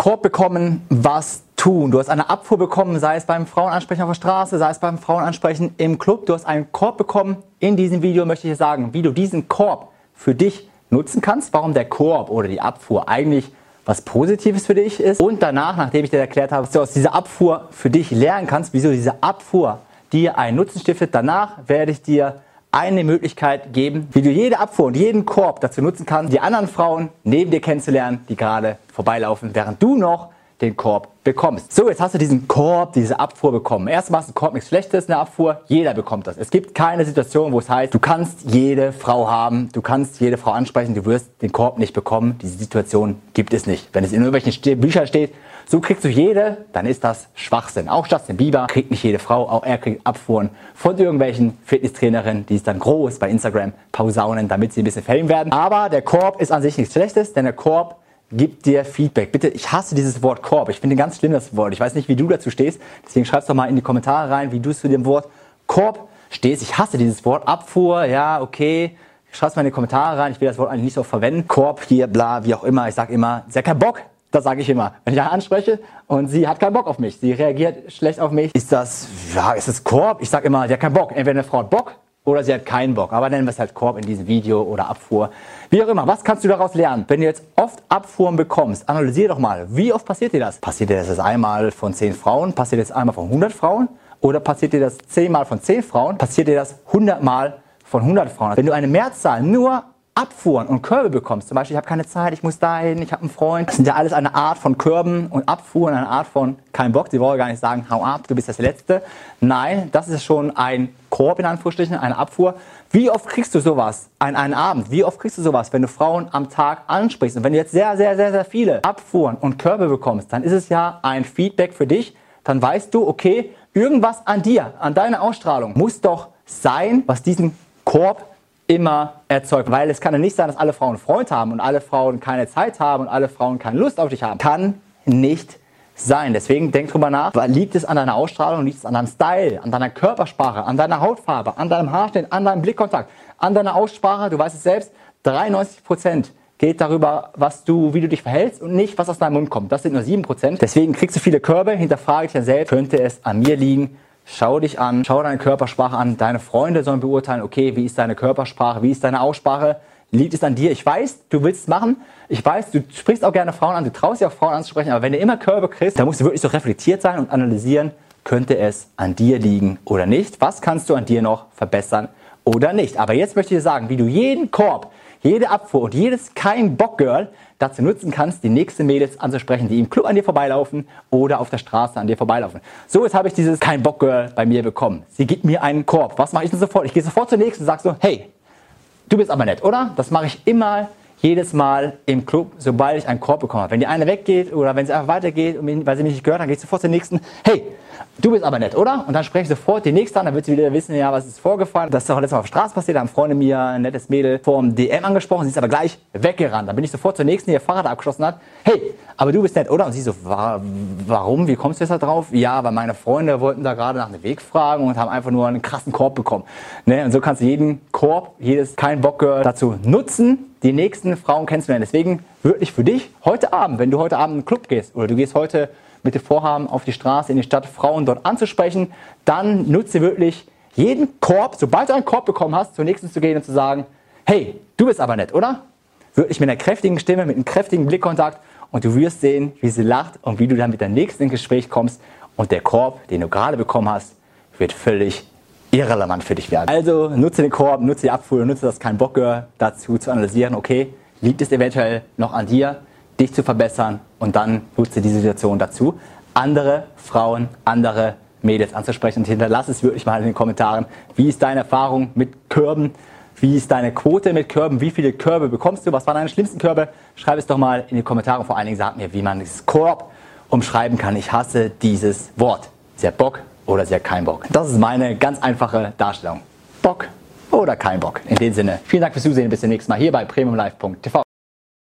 Korb bekommen, was tun. Du hast eine Abfuhr bekommen, sei es beim Frauenansprechen auf der Straße, sei es beim Frauenansprechen im Club. Du hast einen Korb bekommen. In diesem Video möchte ich dir sagen, wie du diesen Korb für dich nutzen kannst, warum der Korb oder die Abfuhr eigentlich was Positives für dich ist und danach, nachdem ich dir erklärt habe, was du aus dieser Abfuhr für dich lernen kannst, wieso diese Abfuhr dir einen Nutzen stiftet, danach werde ich dir eine Möglichkeit geben, wie du jede Abfuhr und jeden Korb dazu nutzen kannst, die anderen Frauen neben dir kennenzulernen, die gerade vorbeilaufen, während du noch den Korb bekommst. So, jetzt hast du diesen Korb, diese Abfuhr bekommen. Erstmal ist ein Korb nichts Schlechtes, eine Abfuhr. Jeder bekommt das. Es gibt keine Situation, wo es heißt, du kannst jede Frau haben, du kannst jede Frau ansprechen, du wirst den Korb nicht bekommen. Diese Situation gibt es nicht. Wenn es in irgendwelchen Büchern steht, so kriegst du jede, dann ist das Schwachsinn. Auch Justin Bieber kriegt nicht jede Frau, auch er kriegt Abfuhren von irgendwelchen Fitnesstrainerinnen, die es dann groß bei Instagram pausaunen, damit sie ein bisschen Fame werden. Aber der Korb ist an sich nichts Schlechtes, denn der Korb Gib dir Feedback. Bitte, ich hasse dieses Wort Korb. Ich finde ganz schlimm das Wort. Ich weiß nicht, wie du dazu stehst. Deswegen schreib's doch mal in die Kommentare rein, wie du zu dem Wort Korb stehst. Ich hasse dieses Wort. Abfuhr, ja, okay. Schreib's mal in die Kommentare rein. Ich will das Wort eigentlich nicht so verwenden. Korb hier, bla, wie auch immer. Ich sag immer, sie hat keinen Bock. Das sage ich immer. Wenn ich eine anspreche und sie hat keinen Bock auf mich, sie reagiert schlecht auf mich, ist das, ja, ist das Korb? Ich sage immer, sie hat keinen Bock. Entweder eine Frau hat Bock oder sie hat keinen Bock. Aber nennen wir es halt Korb in diesem Video oder Abfuhr. Wie auch immer, was kannst du daraus lernen? Wenn du jetzt oft Abfuhren bekommst, analysiere doch mal, wie oft passiert dir das? Passiert dir das einmal von 10 Frauen? Passiert dir das einmal von 100 Frauen? Oder passiert dir das 10 Mal von 10 Frauen? Passiert dir das 100 Mal von 100 Frauen? Wenn du eine Mehrzahl nur Abfuhren und Körbe bekommst, zum Beispiel, ich habe keine Zeit, ich muss dahin, ich habe einen Freund, das sind ja alles eine Art von Körben und Abfuhren, eine Art von kein Bock, die wollen gar nicht sagen, hau ab, du bist das Letzte. Nein, das ist schon ein Korb in Anführungsstrichen, eine Abfuhr. Wie oft kriegst du sowas an einem Abend? Wie oft kriegst du sowas, wenn du Frauen am Tag ansprichst? Und wenn du jetzt sehr, sehr, sehr, sehr viele Abfuhren und Körbe bekommst, dann ist es ja ein Feedback für dich. Dann weißt du, okay, irgendwas an dir, an deiner Ausstrahlung muss doch sein, was diesen Korb immer erzeugt. Weil es kann ja nicht sein, dass alle Frauen einen Freund haben und alle Frauen keine Zeit haben und alle Frauen keine Lust auf dich haben. Kann nicht sein. Deswegen denk drüber nach, liegt es an deiner Ausstrahlung, liegt es an deinem Style, an deiner Körpersprache, an deiner Hautfarbe, an deinem Haarschnitt, an deinem Blickkontakt, an deiner Aussprache, du weißt es selbst, 93 Prozent geht darüber, was du, wie du dich verhältst und nicht, was aus deinem Mund kommt. Das sind nur 7 Prozent. Deswegen kriegst du viele Körbe, hinterfrage dich ja selbst, könnte es an mir liegen, Schau dich an, schau deine Körpersprache an. Deine Freunde sollen beurteilen, okay, wie ist deine Körpersprache, wie ist deine Aussprache. Liegt es an dir? Ich weiß, du willst es machen. Ich weiß, du sprichst auch gerne Frauen an, du traust dich auch Frauen anzusprechen, aber wenn du immer Körbe kriegst, dann musst du wirklich so reflektiert sein und analysieren, könnte es an dir liegen oder nicht? Was kannst du an dir noch verbessern oder nicht? Aber jetzt möchte ich dir sagen, wie du jeden Korb, jede Abfuhr und jedes kein Bock Girl dazu nutzen kannst, die nächsten Mädels anzusprechen, die im Club an dir vorbeilaufen oder auf der Straße an dir vorbeilaufen. So, jetzt habe ich dieses kein Bock Girl bei mir bekommen. Sie gibt mir einen Korb. Was mache ich denn sofort? Ich gehe sofort zur nächsten und sage so, hey, du bist aber nett, oder? Das mache ich immer jedes Mal im Club, sobald ich einen Korb bekomme. Wenn die eine weggeht oder wenn sie einfach weitergeht, weil sie mich nicht gehört, dann gehe ich sofort zur nächsten. Hey, du bist aber nett, oder? Und dann spreche ich sofort die nächste an, dann wird sie wieder wissen, ja, was ist vorgefallen. Das ist auch letztes Mal auf der Straße passiert, da haben Freunde mir ein nettes Mädel vom DM angesprochen, sie ist aber gleich weggerannt. Dann bin ich sofort zur nächsten, die ihr Fahrrad abgeschossen hat. Hey, aber du bist nett, oder? Und sie so, warum? Wie kommst du jetzt da drauf? Ja, weil meine Freunde wollten da gerade nach einem Weg fragen und haben einfach nur einen krassen Korb bekommen. Ne? Und so kannst du jeden Korb, jedes kein Bock dazu nutzen, die nächsten Frauen kennenzulernen. Deswegen wirklich für dich heute Abend, wenn du heute Abend in den Club gehst oder du gehst heute mit dem Vorhaben auf die Straße in die Stadt Frauen dort anzusprechen, dann nutze wirklich jeden Korb, sobald du einen Korb bekommen hast, zur nächsten zu gehen und zu sagen, hey, du bist aber nett, oder? Wirklich mit einer kräftigen Stimme, mit einem kräftigen Blickkontakt und du wirst sehen, wie sie lacht und wie du dann mit der nächsten ins Gespräch kommst und der Korb, den du gerade bekommen hast, wird völlig irrelevant für dich werden. Also nutze den Korb, nutze die Abfuhr, nutze das kein Bock dazu zu analysieren, okay, liegt es eventuell noch an dir, dich zu verbessern und dann nutze die Situation dazu, andere Frauen, andere Mädels anzusprechen und hinterlass es wirklich mal in den Kommentaren. Wie ist deine Erfahrung mit Körben? Wie ist deine Quote mit Körben? Wie viele Körbe bekommst du? Was waren deine schlimmsten Körbe? Schreib es doch mal in die Kommentare. Vor allen Dingen sag mir, wie man das Korb umschreiben kann. Ich hasse dieses Wort. Sehr Bock, oder sie hat keinen Bock. Das ist meine ganz einfache Darstellung. Bock oder kein Bock. In dem Sinne, vielen Dank fürs Zusehen. Bis zum nächsten Mal hier bei premiumlive.tv.